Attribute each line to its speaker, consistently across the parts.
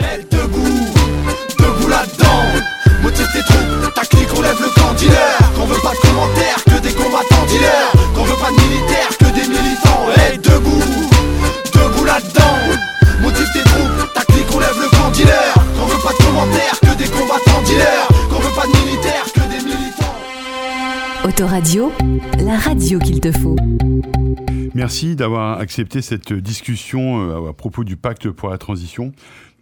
Speaker 1: Elle debout, debout là-dedans. Motive tes troupes, ta clique, on lève le camp dealer. Qu'on veut pas de commentaires, que des combattants dealers. Qu'on veut pas de militaires, que des militants. Elle debout, debout là-dedans. Motive tes troupes, ta clique, on lève le camp dealer. Qu'on veut pas de commentaires, que des combattants dealers. Qu'on veut pas de militaires, que des militants.
Speaker 2: Autoradio, la radio qu'il te faut.
Speaker 3: Merci d'avoir accepté cette discussion euh, à propos du pacte pour la transition.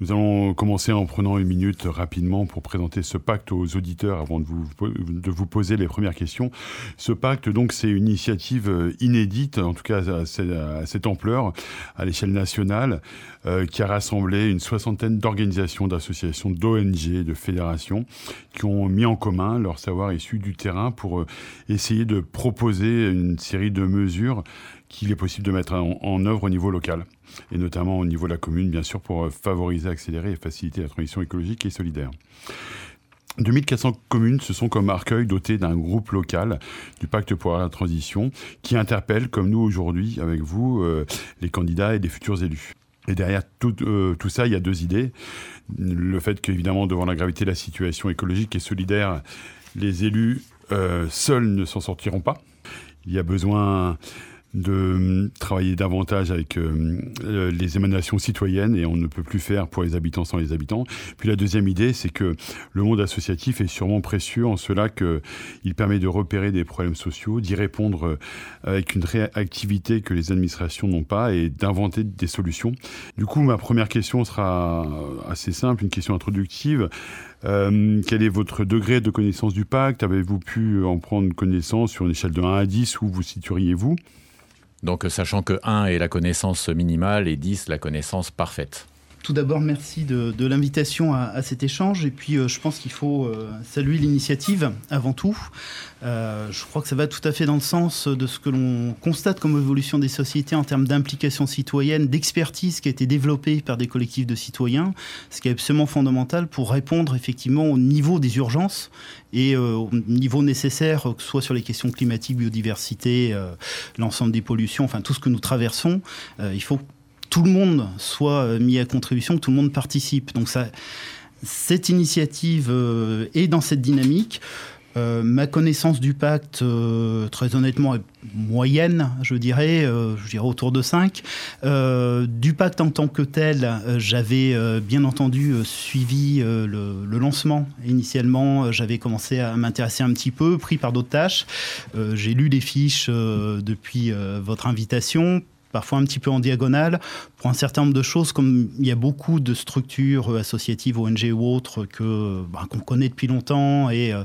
Speaker 3: Nous allons commencer en prenant une minute rapidement pour présenter ce pacte aux auditeurs avant de vous, de vous poser les premières questions. Ce pacte, donc, c'est une initiative euh, inédite, en tout cas à, cette ampleur, à l'échelle nationale, euh, qui a rassemblé une soixantaine d'organisations, d'associations, d'ONG, de fédérations, qui ont mis en commun leur savoir issu du terrain pour essayer de proposer une série de mesures qu'il est possible de mettre en, œuvre au niveau local et notamment au niveau de la commune, bien sûr, pour euh, favoriser, accélérer et faciliter la transition écologique et solidaire. 2400 communes se sont comme Arcueil dotées d'un groupe local du pacte pour la transition qui interpelle, comme nous aujourd'hui avec vous, euh, les candidats et les futurs élus. Et derrière euh, tout, ça, il y a deux idées. Le fait qu'évidemment, devant la gravité de la situation écologique et solidaire, les élus seuls ne s'en sortiront pas. Il y a besoin de euh, travailler davantage avec euh, euh, les émanations citoyennes et on ne peut plus faire pour les habitants sans les habitants. Puis la deuxième idée, c'est que le monde associatif est sûrement précieux en cela qu'il permet de repérer des problèmes sociaux, d'y répondre avec une réactivité que les administrations n'ont pas et d'inventer des solutions. Du coup, ma première question sera assez simple, une question introductive. quel est votre degré de connaissance du pacte? Avez-vous pu en prendre connaissance sur une échelle de 1 à 10 Où vous situeriez-vous?
Speaker 4: Donc sachant que 1 est la connaissance minimale et 10 la connaissance parfaite.
Speaker 5: Tout d'abord, merci de, l'invitation à, cet échange. Et puis, euh, je pense qu'il faut euh, saluer l'initiative avant tout. Euh, je crois que ça va tout à fait dans le sens de ce que l'on constate comme évolution des sociétés en termes d'implication citoyenne, d'expertise qui a été développée par des collectifs de citoyens, ce qui est absolument fondamental pour répondre effectivement au niveau des urgences et au niveau nécessaire, que ce soit sur les questions climatiques, biodiversité, l'ensemble des pollutions, enfin tout ce que nous traversons. il faut tout le monde soit euh, mis à contribution, tout le monde participe. Donc cette initiative euh, est dans cette dynamique. Euh, ma connaissance du pacte, très honnêtement, est moyenne, je dirais, je dirais autour de 5. du pacte en tant que tel, j'avais bien entendu suivi le, le, lancement. Initialement, j'avais commencé à m'intéresser un petit peu, pris par d'autres tâches. J'ai lu des fiches depuis votre invitation parfois un petit peu en diagonale, pour un certain nombre de choses, comme il y a beaucoup de structures associatives, ONG ou autres, que, bah, qu'on connaît depuis longtemps et euh,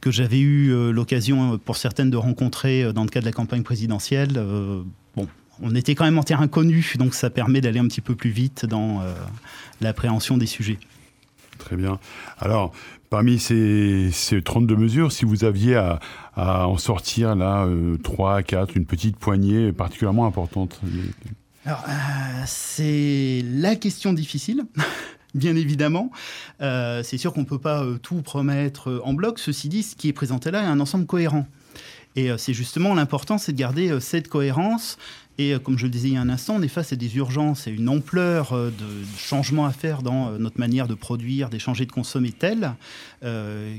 Speaker 5: que j'avais eu euh, l'occasion euh, pour certaines de rencontrer dans le cadre de la campagne présidentielle. bon, on était quand même en terrain connu, donc ça permet d'aller un petit peu plus vite dans l'appréhension des sujets.
Speaker 3: Très bien. Alors, parmi ces, ces 32 mesures, si vous aviez à, en sortir là euh, 3, 4, une petite poignée particulièrement importante
Speaker 5: Alors, euh, c'est la question difficile. Bien évidemment, euh, c'est sûr qu'on ne peut pas euh, tout promettre en bloc. Ceci dit, ce qui est présenté là est un ensemble cohérent. Et c'est justement l'important, c'est de garder cette cohérence et euh, comme je le disais il y a un instant, on est face à des urgences et une ampleur euh, de, changements à faire dans euh, notre manière de produire, d'échanger, de consommer telle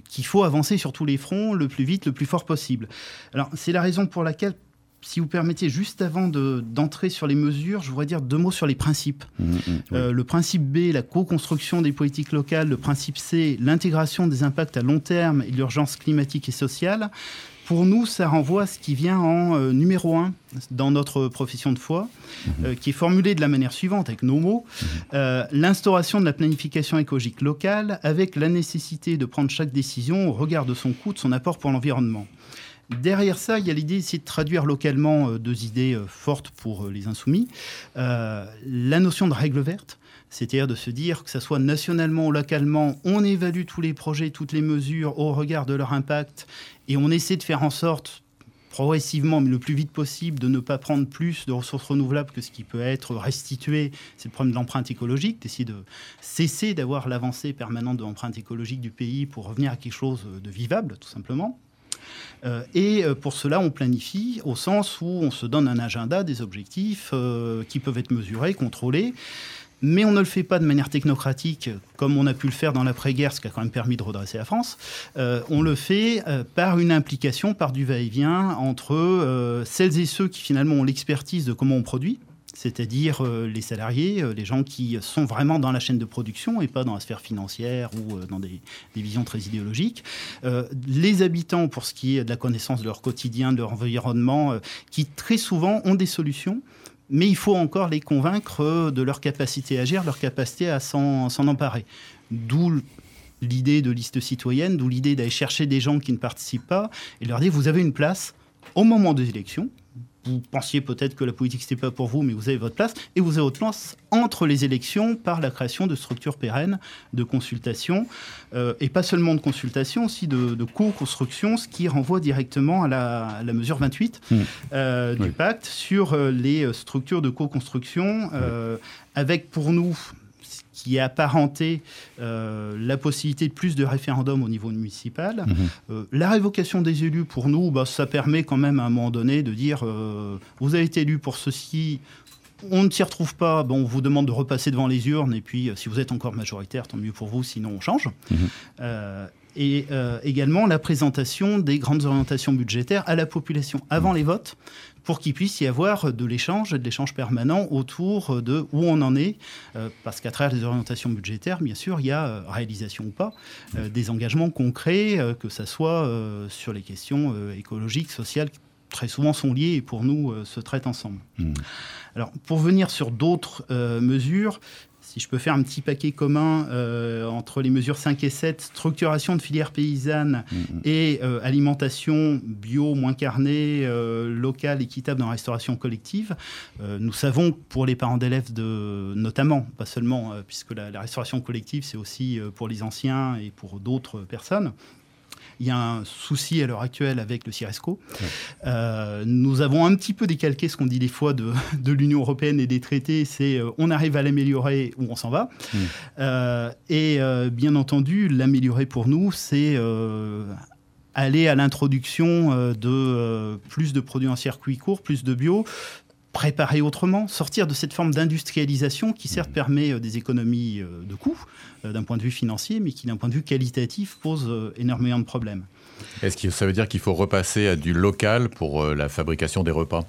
Speaker 5: qu'il faut avancer sur tous les fronts le plus vite, le plus fort possible. Alors c'est la raison pour laquelle si vous permettez, juste avant d'entrer sur les mesures, je voudrais dire deux mots sur les principes. Mmh, mmh, le principe B, la co-construction des politiques locales. Le principe C, l'intégration des impacts à long terme et l'urgence climatique et sociale. Pour nous, ça renvoie à ce qui vient en euh, numéro un dans notre profession de foi, mhm. euh, qui est formulé de la manière suivante, avec nos mots, mhm. euh, l'instauration de la planification écologique locale avec la nécessité de prendre chaque décision au regard de son coût, de son apport pour l'environnement. Derrière ça, il y a l'idée d'essayer de traduire localement deux idées fortes pour les insoumis. la notion de règle verte, c'est-à-dire de se dire que ce soit nationalement ou localement, on évalue tous les projets, toutes les mesures au regard de leur impact et on essaie de faire en sorte progressivement, mais le plus vite possible, de ne pas prendre plus de ressources renouvelables que ce qui peut être restitué. C'est le problème de l'empreinte écologique, d'essayer de cesser d'avoir l'avancée permanente de l'empreinte écologique du pays pour revenir à quelque chose de vivable, tout simplement. Euh, et euh, pour cela, on planifie au sens où on se donne un agenda, des objectifs euh, qui peuvent être mesurés, contrôlés. Mais on ne le fait pas de manière technocratique comme on a pu le faire dans l'après-guerre, ce qui a quand même permis de redresser la France. Euh, on le fait euh, par une implication, par du va-et-vient entre euh, celles et ceux qui finalement ont l'expertise de comment on produit, c'est-à-dire les salariés, les gens qui sont vraiment dans la chaîne de production et pas dans la sphère financière ou dans des, des, visions très idéologiques. les habitants, pour ce qui est de la connaissance de leur quotidien, de leur environnement, qui très souvent ont des solutions mais il faut encore les convaincre de leur capacité à agir, leur capacité à s'en emparer. D'où l'idée de liste citoyenne, d'où l'idée d'aller chercher des gens qui ne participent pas et leur dire vous avez une place au moment des élections, vous pensiez peut-être que la politique, c'était pas pour vous, mais vous avez votre place. Et vous avez votre place entre les élections par la création de structures pérennes de consultation. Euh, et pas seulement de consultation, aussi de, co-construction, ce qui renvoie directement à la, mesure 28 mmh. euh, du pacte sur euh, les structures de co-construction, avec pour nous qui est apparenté euh, la possibilité de plus de référendums au niveau municipal. Mhm. Euh, la révocation des élus, pour nous, bah, ça permet quand même à un moment donné de dire euh, vous avez été élu pour ceci, on ne s'y retrouve pas, bon, on vous demande de repasser devant les urnes, et puis si vous êtes encore majoritaire, tant mieux pour vous, sinon on change. Mhm. Et également la présentation des grandes orientations budgétaires à la population avant les votes, pour qu'il puisse y avoir de l'échange, de l'échange permanent autour de où on en est, euh, parce qu'à travers les orientations budgétaires, bien sûr, il y a, euh, réalisation ou pas, euh, des engagements concrets, que ce soit sur les questions écologiques, sociales, qui très souvent sont liées et pour nous se traitent ensemble. Mmh. Alors, pour venir sur d'autres mesures, si je peux faire un petit paquet commun euh, entre les mesures 5 et 7, structuration de filières paysannes mm-hmm. et euh, alimentation bio, moins carnée, euh, locale, équitable dans la restauration collective, nous savons que pour les parents d'élèves, de, notamment, pas seulement, puisque la restauration collective, c'est aussi pour les anciens et pour d'autres personnes, il y a un souci à l'heure actuelle avec le CIRESCO. Euh, nous avons un petit peu décalqué ce qu'on dit des fois de, l'Union européenne et des traités, c'est euh, on arrive à l'améliorer ou on s'en va. Mm. Euh, et bien entendu, l'améliorer pour nous, c'est aller à l'introduction de plus de produits en circuit court, plus de bio, préparer autrement, sortir de cette forme d'industrialisation qui certes permet euh, des économies euh, de coûts euh, d'un point de vue financier, mais qui d'un point de vue qualitatif pose énormément de problèmes.
Speaker 4: Est-ce que ça veut dire qu'il faut repasser à du local pour la fabrication des repas?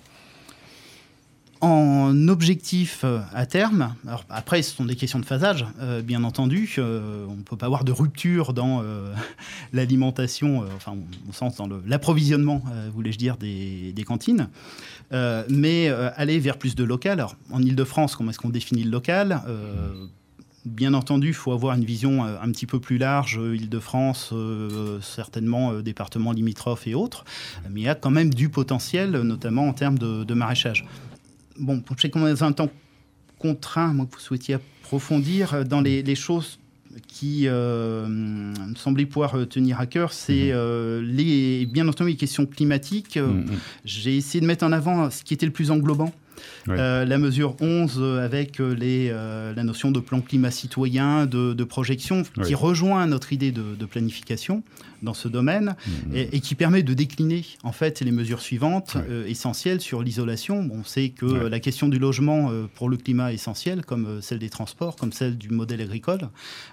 Speaker 5: En objectif à terme, alors après ce sont des questions de phasage, bien entendu, on ne peut pas avoir de rupture dans l'alimentation, enfin au sens dans l'approvisionnement, voulais-je dire, des, cantines. Euh, mais euh, aller vers plus de local. Alors, en Ile-de-France, comment est-ce qu'on définit le local euh, Bien entendu, il faut avoir une vision un petit peu plus large, Île-de-France, certainement départements limitrophes et autres, mais il y a quand même du potentiel, notamment en termes de, maraîchage. Bon, je sais qu'on est dans un temps contraint, moi, que vous souhaitiez approfondir dans les, les choses qui euh, me semblait pouvoir euh, tenir à cœur, c'est mhm. euh, les, bien entendu les questions climatiques. Mhm. J'ai essayé de mettre en avant ce qui était le plus englobant. Euh, la mesure 11 euh, avec euh, les, la notion de plan climat citoyen, de, projection, qui rejoint notre idée de, planification dans ce domaine mmh. et, qui permet de décliner en fait les mesures suivantes essentielles sur l'isolation. on sait que la question du logement pour le climat est essentielle, comme celle des transports, comme celle du modèle agricole.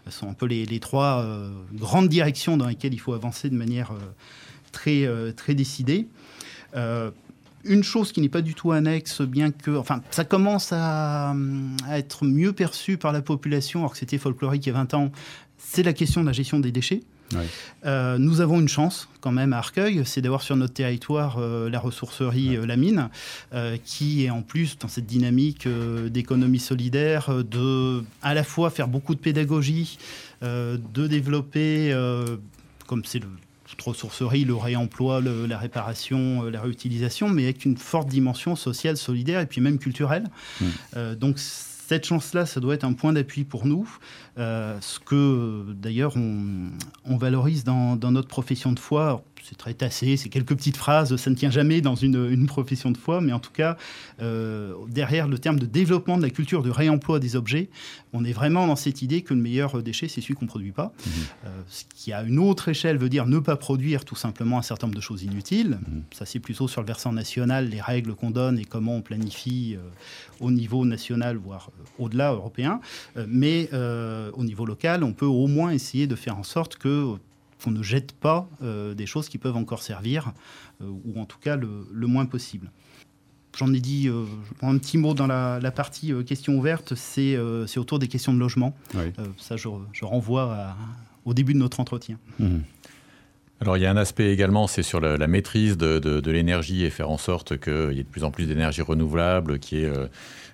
Speaker 5: Ce sont un peu les, les trois grandes directions dans lesquelles il faut avancer de manière très, très décidée une chose qui n'est pas du tout annexe, bien que, enfin, ça commence à, être mieux perçu par la population, alors que c'était folklorique il y a 20 ans, c'est la question de la gestion des déchets. Euh, nous avons une chance quand même à Arcueil, c'est d'avoir sur notre territoire euh, la ressourcerie euh, La Mine, qui est en plus dans cette dynamique d'économie solidaire, de à la fois faire beaucoup de pédagogie, de développer, comme c'est le ressourcerie, le réemploi, la réparation, euh, la réutilisation, mais avec une forte dimension sociale, solidaire et puis même culturelle. Mmh. Euh, donc cette chance-là, ça doit être un point d'appui pour nous, euh, ce que d'ailleurs on, valorise dans, notre profession de foi c'est très tassé, c'est quelques petites phrases, ça ne tient jamais dans une, une profession de foi, mais en tout cas, euh, derrière le terme de développement de la culture de réemploi des objets, on est vraiment dans cette idée que le meilleur déchet, c'est celui qu'on ne produit pas. Mmh. Euh, ce qui, à une autre échelle, veut dire ne pas produire tout simplement un certain nombre de choses inutiles. Mmh. Ça, c'est plutôt sur le versant national, les règles qu'on donne et comment on planifie euh, au niveau national, voire au-delà européen. mais au niveau local, on peut au moins essayer de faire en sorte que qu'on ne jette pas des choses qui peuvent encore servir, ou en tout cas le moins possible. J'en ai dit euh, un petit mot dans la, partie euh, questions ouvertes, euh, c'est autour des questions de logement. ça, je, renvoie au début de notre entretien.
Speaker 4: Mmh. Alors il y a un aspect également, c'est sur la, maîtrise de, l'énergie et faire en sorte qu'il y ait de plus en plus d'énergie renouvelable, qu'il y ait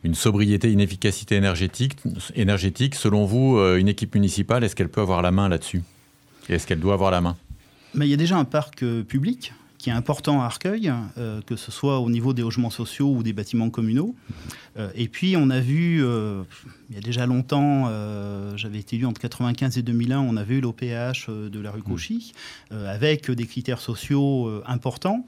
Speaker 4: une sobriété, une efficacité énergétique. énergétique. Selon vous, une équipe municipale, est-ce qu'elle peut avoir la main là-dessus? Est-ce qu'elle doit avoir la main?
Speaker 5: Mais Il y a déjà un parc public qui est important à Arcueil, euh, que ce soit au niveau des logements sociaux ou des bâtiments communaux. Euh, et puis, on a vu, euh, il y a déjà longtemps, j'avais été élu entre 95 et 2001, on avait eu l'OPH de la rue Cauchy, avec des critères sociaux importants.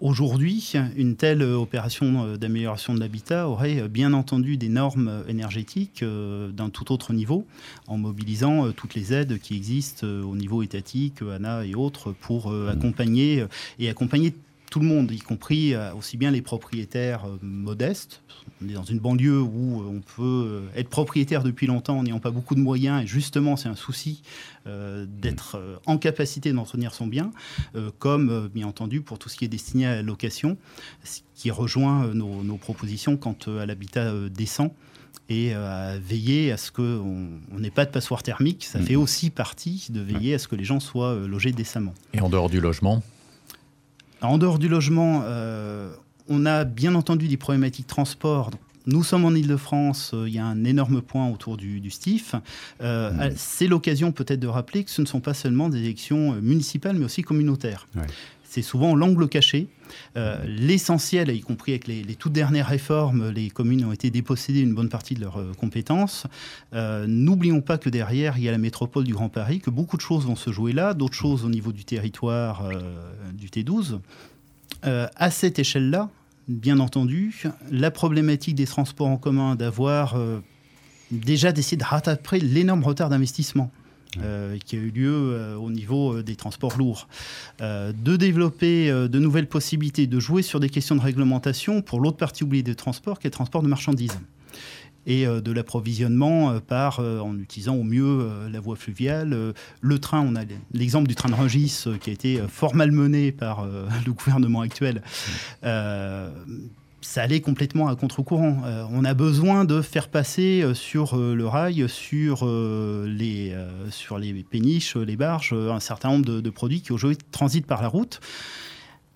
Speaker 5: Aujourd'hui, une telle opération d'amélioration de l'habitat aurait bien entendu des normes énergétiques d'un tout autre niveau, en mobilisant toutes les aides qui existent au niveau étatique, ANA et autres, pour accompagner et accompagner tout le monde, y compris euh, aussi bien les propriétaires euh, modestes. On est dans une banlieue où euh, on peut être propriétaire depuis longtemps en n'ayant pas beaucoup de moyens, et justement, c'est un souci d'être en capacité d'entretenir son bien, comme bien entendu pour tout ce qui est destiné à la location, ce qui rejoint nos, propositions quant à l'habitat décent et à veiller à ce qu'on n'ait pas de passoire thermique. Ça mm. fait aussi partie de veiller à ce que les gens soient logés décemment.
Speaker 4: Et en dehors du logement
Speaker 5: en dehors du logement, euh, on a bien entendu des problématiques de transport. Nous sommes en Ile-de-France, euh, il y a un énorme point autour du, STIF. Euh, mmh. C'est l'occasion peut-être de rappeler que ce ne sont pas seulement des élections municipales, mais aussi communautaires. C'est souvent l'angle caché. L'essentiel, y compris avec les, toutes dernières réformes, les communes ont été dépossédées d'une bonne partie de leurs compétences. N'oublions pas que derrière, il y a la métropole du Grand Paris, que beaucoup de choses vont se jouer là, d'autres choses au niveau du territoire du T12. à cette échelle-là, bien entendu, la problématique des transports en commun, d'avoir euh, déjà décidé de rattraper l'énorme retard d'investissement. Euh, qui a eu lieu euh, au niveau des transports lourds, de développer de nouvelles possibilités, de jouer sur des questions de réglementation pour l'autre partie oubliée des transports, qui est le transport de marchandises. Et euh, de l'approvisionnement euh, par euh, en utilisant au mieux la voie fluviale. le train, on a l'exemple du train de Rungis qui a été fort malmené par le gouvernement actuel ça allait complètement à contre-courant. on a besoin de faire passer sur le rail, sur, les, sur les péniches, les barges, un certain nombre de, de produits qui aujourd'hui transitent par la route.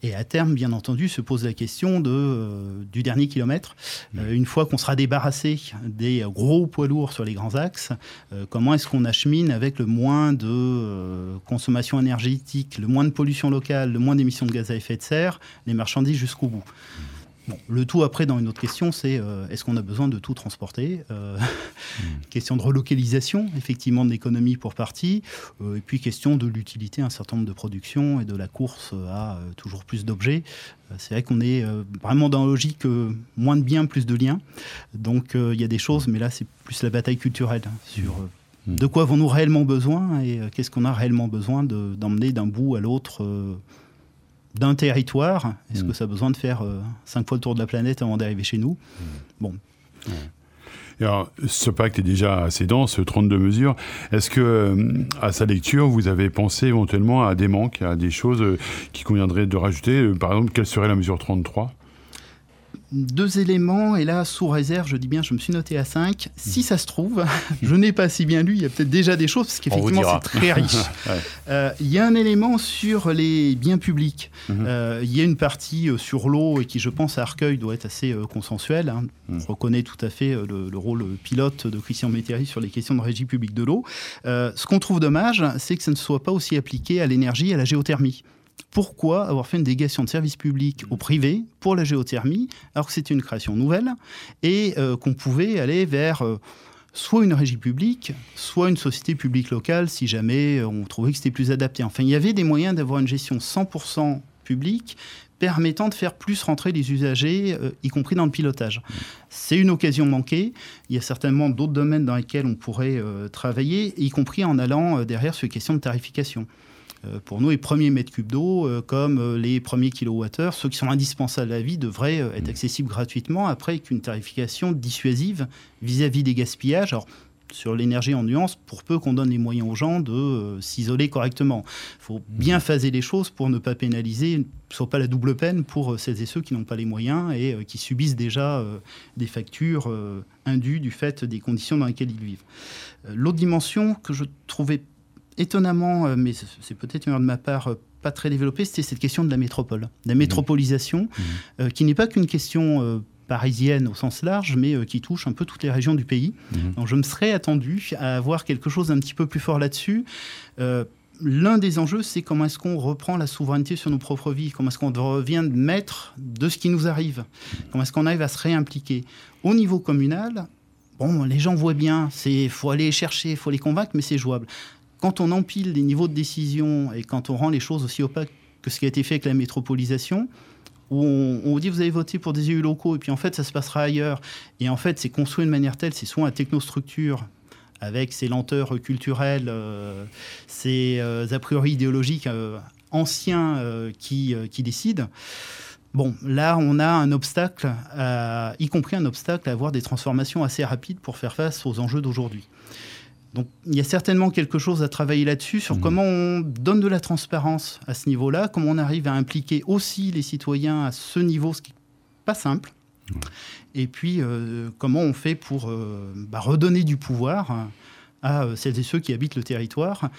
Speaker 5: Et à terme, bien entendu, se pose la question de, euh, du dernier kilomètre. Euh, une fois qu'on sera débarrassé des gros poids lourds sur les grands axes, euh, comment est-ce qu'on achemine avec le moins de consommation énergétique, le moins de pollution locale, le moins d'émissions de gaz à effet de serre, les marchandises jusqu'au bout? Le tout après, dans une autre question, c'est euh, est-ce qu'on a besoin de tout transporter euh, hmm. Question de relocalisation, effectivement, de l'économie pour partie, euh, et puis question de l'utilité un certain nombre de productions et de la course à toujours plus d'objets. c'est vrai qu'on est vraiment dans la logique moins de biens, plus de liens. Donc il y a des choses, mais là, c'est plus la bataille culturelle hein, sur hmm. de quoi avons-nous réellement besoin et qu'est-ce qu'on a réellement besoin d'emmener d'un bout à l'autre d'un territoire. Est-ce mm. que ça a besoin de faire euh, cinq fois le tour de la planète avant d'arriver chez nous? Mm. Bon.
Speaker 3: alors, ce pacte est déjà assez dense, 32 mesures. Est-ce que, euh, à sa lecture, vous avez pensé éventuellement à des manques, à des choses euh, qui conviendraient de rajouter? Par exemple, quelle serait la mesure 33
Speaker 5: deux éléments, et là, sous réserve, je dis bien, je me suis noté à 5. Si ça se trouve, je n'ai pas si bien lu, il y a peut-être déjà des choses, parce qu'effectivement, c'est très riche. Euh, il y a un élément sur les biens publics. Mhm. Euh, il y a une partie euh, sur l'eau, et qui, je pense, à Arcueil, doit être assez consensuelle. Hein. On mhm. reconnaît tout à fait le, rôle pilote de Christian Métairie sur les questions de régie publique de l'eau. ce qu'on trouve dommage, c'est que ça ne soit pas aussi appliqué à l'énergie et à la géothermie pourquoi avoir fait une délégation de service public au privé pour la géothermie, alors que c'était une création nouvelle, et euh, qu'on pouvait aller vers... Euh, soit une régie publique, soit une société publique locale si jamais on trouvait que c'était plus adapté. Enfin, il y avait des moyens d'avoir une gestion 100% publique permettant de faire plus rentrer les usagers, euh, y compris dans le pilotage. C'est une occasion manquée. Il y a certainement d'autres domaines dans lesquels on pourrait euh, travailler, y compris en allant euh, derrière sur les questions de tarification. Pour nous, les premiers mètres cubes d'eau, comme les premiers kilowattheures, ceux qui sont indispensables à la vie, devraient être accessibles gratuitement, après avec une tarification dissuasive vis-à-vis des gaspillages sur l'énergie en nuance pour peu qu'on donne les moyens aux gens de euh, s'isoler correctement. Il faut bien phaser les choses pour ne pas pénaliser, ne soit pas la double peine pour euh, celles et ceux qui n'ont pas les moyens et euh, qui subissent déjà des factures indues du fait des conditions dans lesquelles ils vivent. L'autre dimension que je trouvais étonnamment, mais c'est peut-être une erreur de ma part, pas très développée, c'était cette question de la métropole, la métropolisation, mmh. qui n'est pas qu'une question parisienne au sens large, mais euh, qui touche un peu toutes les régions du pays. Mhm. Donc je me serais attendu à avoir quelque chose d'un petit peu plus fort là-dessus. Euh, l'un des enjeux, c'est comment est-ce qu'on reprend la souveraineté sur nos propres vies, comment est-ce qu'on devient maître de ce qui nous arrive, comment est-ce qu'on arrive à se réimpliquer. Au niveau communal, bon, les gens voient bien, il faut aller chercher, il faut les convaincre, mais c'est jouable. Quand on empile les niveaux de décision et quand on rend les choses aussi opaques que ce qui a été fait avec la métropolisation, où on, vous dit vous avez voté pour des élus locaux et puis en fait ça se passera ailleurs. Et en fait c'est construit de manière telle, c'est soit un technostructure avec ses lenteurs culturelles, euh, ses euh, a priori idéologiques euh, anciens qui, qui décident. Bon, là, on a un obstacle, y compris un obstacle à avoir des transformations assez rapides pour faire face aux enjeux d'aujourd'hui. Donc il y a certainement quelque chose à travailler là-dessus, sur mmh. comment on donne de la transparence à ce niveau-là, comment on arrive à impliquer aussi les citoyens à ce niveau, ce qui n'est pas simple. Et puis euh, comment on fait pour euh, bah, redonner du pouvoir à euh, celles et ceux qui habitent le territoire,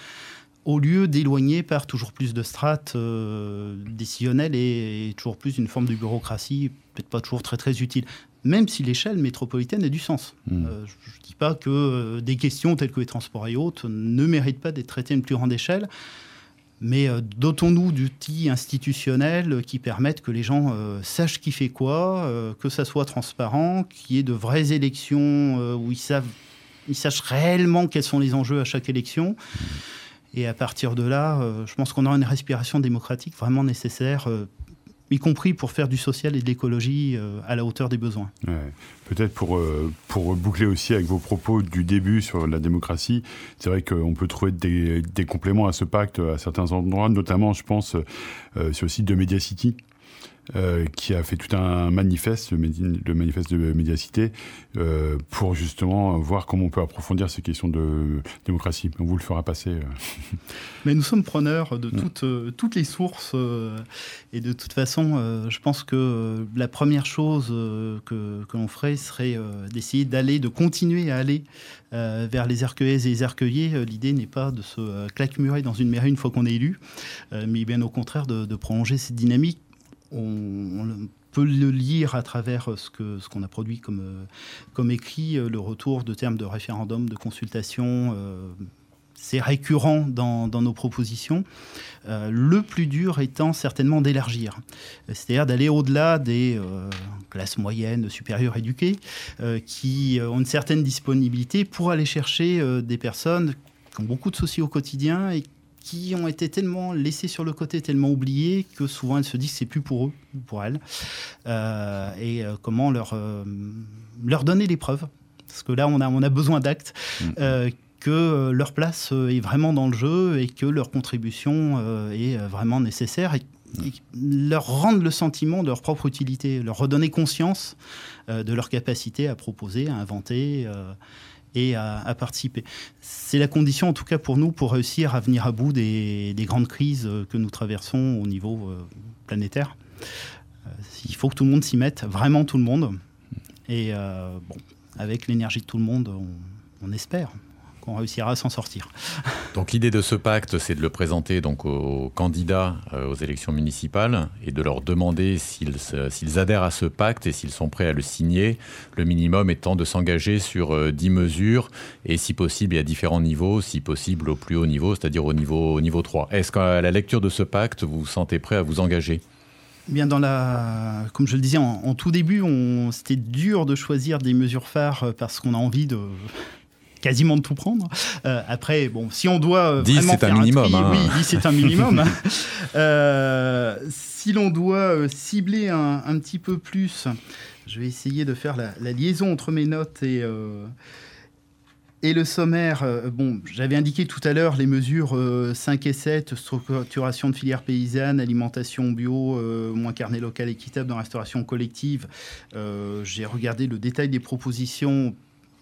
Speaker 5: au lieu d'éloigner par toujours plus de strates décisionnelles et, et, toujours plus une forme de bureaucratie, peut-être pas toujours très très utile même si l'échelle métropolitaine a du sens. Hmm. Euh, je ne dis pas que euh, des questions telles que les transports et autres ne méritent pas d'être traitées à une plus grande échelle, mais euh, dotons-nous d'outils institutionnels qui permettent que les gens sachent qui fait quoi, que ça soit transparent, qu'il y ait de vraies élections où ils, savent, ils sachent réellement quels sont les enjeux à chaque élection. Et à partir de là, je pense qu'on aura une respiration démocratique vraiment nécessaire y compris pour faire du social et de l'écologie euh, à la hauteur des besoins.
Speaker 3: Peut-être pour, euh, pour boucler aussi avec vos propos du début sur la démocratie, c'est vrai qu'on peut trouver des, compléments à ce pacte à certains endroits, notamment je pense euh, sur le site de Mediacity. Euh, qui a fait tout un manifeste, le, manifeste de Médiacité, euh, pour justement voir comment on peut approfondir ces questions de démocratie. On vous le fera passer. Euh.
Speaker 5: Mais nous sommes preneurs de toutes, toutes les sources et de toute façon, je pense que la première chose que, que l'on ferait serait d'essayer d'aller, de continuer à aller vers les arcueillaises et les arcueillers. L'idée n'est pas de se claquemurer dans une mairie une fois qu'on est élu, mais bien au contraire de, de prolonger cette dynamique on, peut le lire à travers ce qu'on ce a produit comme, comme écrit, le retour de termes de référendum, de consultation. Euh, c'est récurrent dans, nos propositions. Euh, le plus dur étant certainement d'élargir, c'est-à-dire d'aller au-delà des euh, classes moyennes, supérieures éduquées, qui ont une certaine disponibilité pour aller chercher des personnes qui ont beaucoup de soucis au quotidien et qui ont été tellement laissés sur le côté, tellement oubliés, que souvent elles se disent que c'est plus pour eux, pour elles. Euh, et euh, comment leur, euh, leur donner les preuves. Parce que là, on a, on a besoin d'actes. Mm. que leur place est vraiment dans le jeu et que leur contribution est vraiment nécessaire et, leur rendre le sentiment de leur propre utilité, leur redonner conscience de leur capacité à proposer, à inventer et à, participer. C'est la condition, en tout cas pour nous, pour réussir à venir à bout des, grandes crises que nous traversons au niveau euh, planétaire. Euh, il faut que tout le monde s'y mette, vraiment tout le monde. Et euh, bon, avec l'énergie de tout le monde, on espère on réussira à s'en sortir.
Speaker 4: Donc l'idée de ce pacte, c'est de le présenter donc aux candidats euh, aux élections municipales et de leur demander s'ils adhèrent à ce pacte et s'ils sont prêts à le signer. Le minimum étant de s'engager sur 10 euh, mesures et si possible à différents niveaux, si possible au plus haut niveau, c'est-à-dire au niveau, au niveau 3. Est-ce qu'à la lecture de ce pacte, vous vous sentez prêt à vous engager?
Speaker 5: Bien dans la, comme je le disais en, en tout début, c'était dur de choisir des mesures phares parce qu'on a envie de quasiment de tout prendre. après, bon, si on doit
Speaker 4: 10 c'est un, minimum.
Speaker 5: Hein. Oui, 10 c'est un minimum. si l'on doit cibler un, un, petit peu plus, je vais essayer de faire la, la liaison entre mes notes et et le sommaire, euh, bon, j'avais indiqué tout à l'heure les mesures 5 euh, et 7, structuration de filières paysannes, alimentation bio, euh, moins carnet local équitable dans la restauration collective. J'ai regardé le détail des propositions.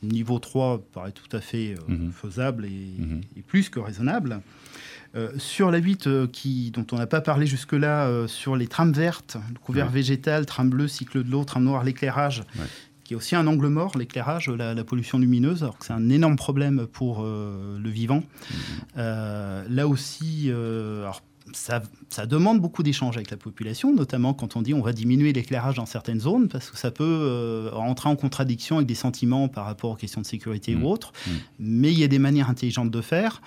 Speaker 5: Niveau 3 paraît tout à fait mhm. faisable mhm. et, plus que raisonnable. sur la 8, qui, dont on n'a pas parlé jusque-là, sur les trames vertes, le couvert végétal, trame bleue, cycle de l'eau, trame noire, l'éclairage, qui est aussi un angle mort, l'éclairage, la, pollution lumineuse, alors que c'est un énorme problème pour euh, le vivant. Mmh. Euh, là aussi, euh, alors, ça, ça, demande beaucoup d'échanges avec la population, notamment quand on dit on va diminuer l'éclairage dans certaines zones, parce que ça peut entrer en contradiction avec des sentiments par rapport aux questions de sécurité ou mmh. autres. Mmh. Mais il y a des manières intelligentes de faire.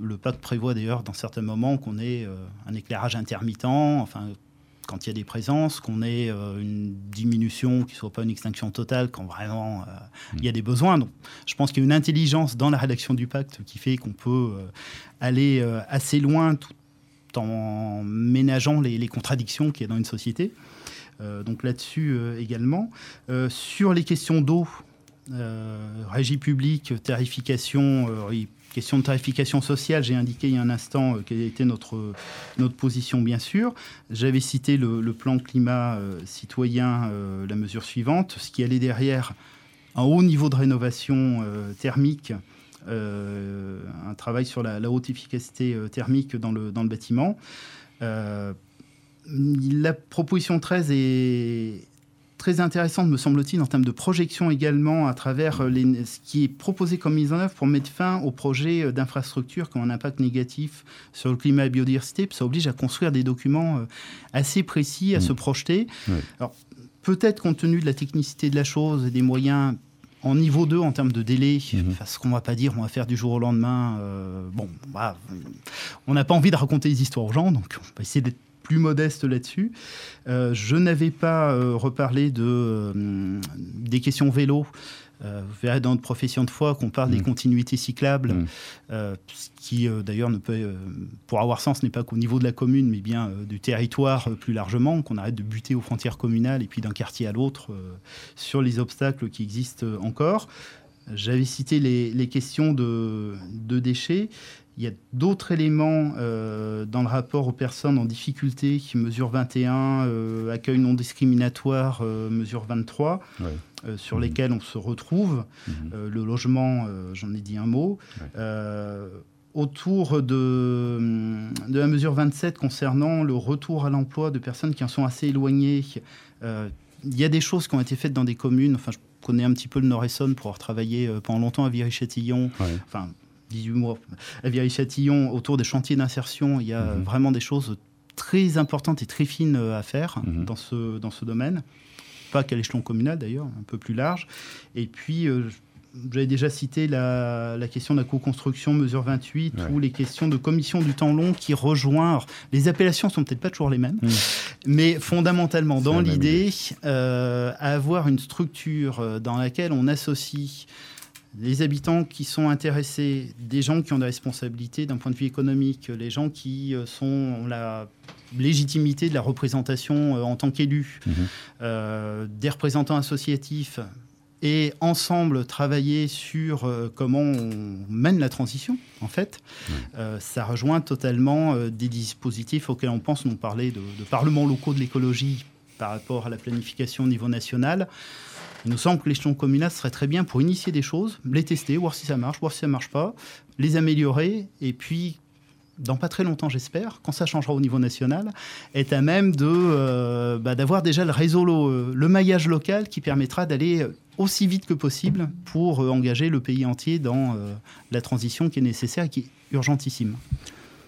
Speaker 5: Le pacte prévoit d'ailleurs dans certains moments qu'on ait un éclairage intermittent, enfin quand il y a des présences, qu'on ait euh, une diminution, qui ne soit pas une extinction totale, quand vraiment euh, il y a des besoins. Donc, je pense qu'il y a une intelligence dans la rédaction du pacte qui fait qu'on peut euh, aller assez loin tout en ménageant les, contradictions qu'il y a dans une société. donc là-dessus également. sur les questions d'eau, régie publique, tarification, question de tarification sociale, j'ai indiqué il y a un instant euh, quelle était notre, notre position, bien sûr. J'avais cité le, plan climat euh, citoyen, euh, la mesure suivante, ce qui allait derrière un haut niveau de rénovation thermique, un travail sur la, la haute efficacité thermique dans le, dans le bâtiment. la proposition 13 est, très intéressante, me semble-t-il, en termes de projection également, à travers euh, les, ce qui est proposé comme mise en œuvre pour mettre fin aux projets euh, d'infrastructures qui ont un impact négatif sur le climat et la biodiversité. ça oblige à construire des documents euh, assez précis, à mmh. se projeter. Alors, peut-être compte tenu de la technicité de la chose et des moyens en niveau 2 en termes de délai, mmh. parce qu'on ne va pas dire on va faire du jour au lendemain. bon, bah, on n'a pas envie de raconter des histoires aux gens, donc on va essayer d'être plus modeste là-dessus. Euh, je n'avais pas euh, reparlé de, euh, des questions vélo. Vous verrez dans notre profession de foi qu'on parle des mm. continuités cyclables, mm. ce qui d'ailleurs ne peut, pour avoir sens, n'est pas qu'au niveau de la commune, mais bien du territoire plus largement, qu'on arrête de buter aux frontières communales et puis d'un quartier à l'autre sur les obstacles qui existent encore. J'avais cité les, les questions de, de, déchets. Il y a d'autres éléments euh, dans le rapport aux personnes en difficulté, qui mesure 21, euh, accueil non discriminatoire, euh, mesure 23, sur mhm. lesquels on se retrouve. Mhm. le logement, j'en ai dit un mot. autour de, de, la mesure 27 concernant le retour à l'emploi de personnes qui en sont assez éloignées, il y a des choses qui ont été faites dans des communes. Enfin, je connais un petit peu le Nord-Essonne pour avoir travaillé pendant longtemps à Viry-Châtillon. Enfin, 18 mois à Viry-Châtillon, autour des chantiers d'insertion, il y a mhm. vraiment des choses très importantes et très fines euh, à faire mhm. dans, ce, dans ce domaine. Pas qu'à l'échelon communal d'ailleurs, un peu plus large. Et puis, euh, j'avais déjà cité la, la, question de la co-construction, mesure 28, ou les questions de commission du temps long qui rejoignent. Les appellations sont peut-être pas toujours les mêmes, mhm. mais fondamentalement, dans l'idée, euh, avoir une structure dans laquelle on associe les habitants qui sont intéressés, des gens qui ont des responsabilités d'un point de vue économique, les gens qui euh, sont la légitimité de la représentation euh, en tant qu'élus, mhm. euh, des représentants associatifs, et ensemble travailler sur comment on mène la transition, en fait, ça rejoint totalement des dispositifs auxquels on pense, nous parler de, de parlements locaux de l'écologie par rapport à la planification au niveau national. Il nous semble que l'échelon communal serait très bien pour initier des choses, les tester, voir si ça marche, voir si ça marche pas, les améliorer, et puis dans pas très longtemps, j'espère, quand ça changera au niveau national, est à même de euh, bah, d'avoir déjà le réseau, le, maillage local qui permettra d'aller aussi vite que possible pour euh, engager le pays entier dans euh, la transition qui est nécessaire et qui est urgentissime.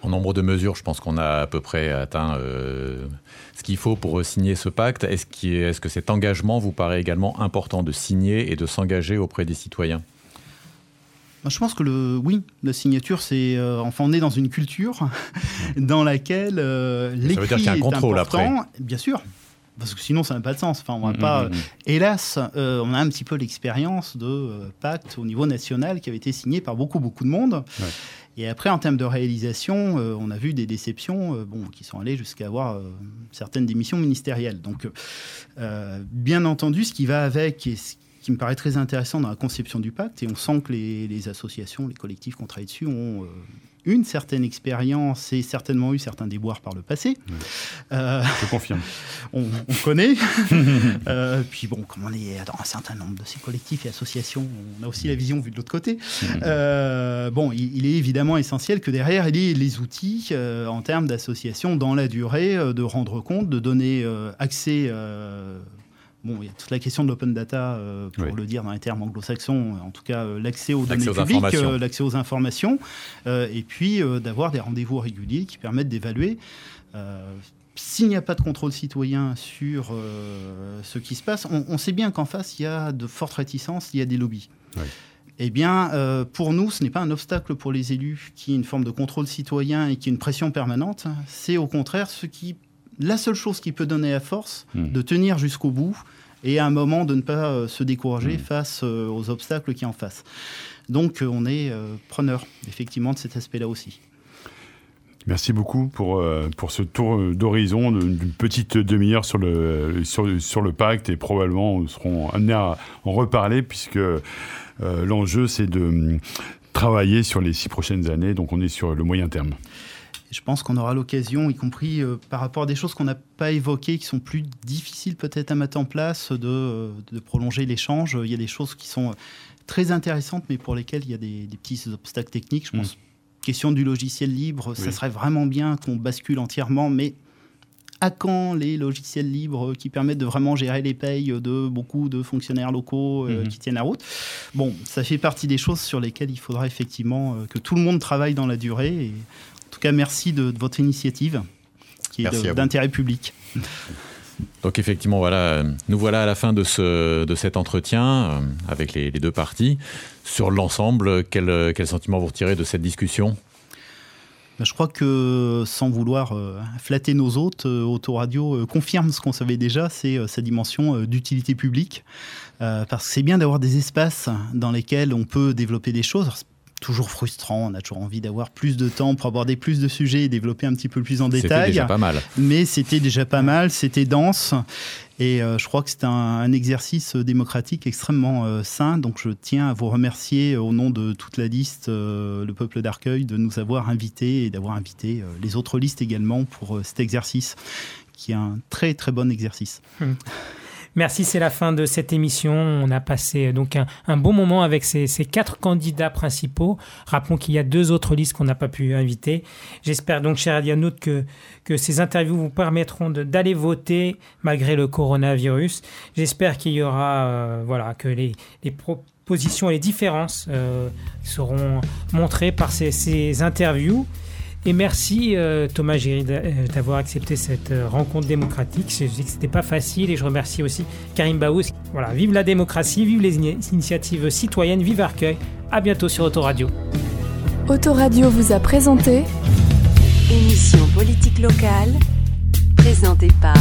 Speaker 4: En nombre de mesures, je pense qu'on a à peu près atteint euh, ce qu'il faut pour signer ce pacte. Est-ce est, que cet engagement vous paraît également important de signer et de s'engager auprès des citoyens?
Speaker 5: Je pense que le oui, la signature, c'est euh, enfin on est dans une culture dans laquelle euh, l'écrit est important. Après. Bien sûr, parce que sinon ça n'a pas de sens. Enfin, on va mmh, pas. Mmh, mmh. Hélas, on a un petit peu l'expérience de pacte au niveau national qui avait été signé par beaucoup beaucoup de monde. Et après, en termes de réalisation, on a vu des déceptions bon, qui sont allées jusqu'à avoir certaines démissions ministérielles. Donc, bien entendu, ce qui va avec et ce qui me paraît très intéressant dans la conception du pacte, et on sent que les, associations, les collectifs qui ont travaillé dessus ont euh, une certaine expérience et certainement eu certains déboires par le passé.
Speaker 3: Euh, Je confirme.
Speaker 5: on, connaît. Euh, puis bon, comme on est dans un certain nombre de ces collectifs et associations, on a aussi la vision vue de l'autre côté. bon, il, est évidemment essentiel que derrière, il y ait les outils en termes d'association dans la durée, de rendre compte, de donner accès Bon, il y a toute la question de l'open data, euh, pour le dire dans les termes anglo-saxons, en tout cas euh, l'accès aux données publiques, euh, l'accès aux informations, et puis d'avoir des rendez-vous réguliers qui permettent d'évaluer. S'il n'y a pas de contrôle citoyen sur ce qui se passe, on, sait bien qu'en face, il y a de fortes réticences, il y a des lobbies. Eh bien, pour nous, ce n'est pas un obstacle pour les élus qui ait une forme de contrôle citoyen et qui ait une pression permanente. C'est au contraire ce qui la seule chose qui peut donner la force hmm. de tenir jusqu'au bout et à un moment de ne pas euh, se décourager hmm. face euh, aux obstacles qui en face. Donc euh, on est preneur effectivement de cet aspect-là aussi.
Speaker 3: Merci beaucoup pour, pour ce tour d'horizon d'une petite demi-heure sur le, sur, sur, le pacte et probablement nous serons amenés à en reparler puisque l'enjeu c'est de hum, travailler sur les six prochaines années, donc on est sur le moyen terme
Speaker 5: je pense qu'on aura l'occasion, y compris euh, par rapport à des choses qu'on n'a pas évoquées, qui sont plus difficiles peut-être à mettre en place, de, euh, prolonger l'échange. Il y a des choses qui sont euh, très intéressantes, mais pour lesquelles il y a des, petits obstacles techniques. Je pense, mm. question du logiciel libre, ça serait vraiment bien qu'on bascule entièrement, mais à quand les logiciels libres qui permettent de vraiment gérer les payes de beaucoup de fonctionnaires locaux mm-hmm. qui tiennent la route? Bon, ça fait partie des choses sur lesquelles il faudra effectivement que tout le monde travaille dans la durée. Et cas, merci de, votre initiative qui est d'intérêt public.
Speaker 4: Donc effectivement, voilà, nous voilà à la fin de, ce, de cet entretien euh, avec les, deux parties. Sur l'ensemble, quel, quel sentiment vous retirez de cette discussion?
Speaker 5: Ben, je crois que sans vouloir euh, flatter nos hôtes, euh, Autoradio confirme ce qu'on savait déjà, c'est sa dimension d'utilité publique. parce que c'est bien d'avoir des espaces dans lesquels on peut développer des choses toujours frustrant. On a toujours envie d'avoir plus de temps pour aborder plus de sujets et développer un petit peu plus en détail. C'était
Speaker 4: déjà pas mal.
Speaker 5: Mais c'était déjà pas mal, c'était dense. Et euh, je crois que c'est un, exercice démocratique extrêmement euh, sain. Donc je tiens à vous remercier au nom de toute la liste, euh, le peuple d'Arcueil, de nous avoir invités et d'avoir invité les autres listes également pour cet exercice qui est un très très bon exercice. Hum.
Speaker 6: Merci, c'est la fin de cette émission. On a passé euh, donc un, bon moment avec ces, quatre candidats principaux. Rappelons qu'il y a deux autres listes qu'on n'a pas pu inviter. J'espère donc, cher Adianout, que, que ces interviews vous permettront d'aller voter malgré le coronavirus. J'espère qu'il y aura, euh, voilà, que les, propositions et les différences euh, seront montrées par ces interviews. Et merci euh, Thomas Géry euh, d'avoir accepté cette euh, rencontre démocratique. Je sais que c'était pas facile et je remercie aussi Karim Baous. Voilà, vive la démocratie, vive les initiatives citoyennes, vive Arcueil. À bientôt sur Autoradio.
Speaker 2: Autoradio vous a présenté
Speaker 7: émission politique locale présentée par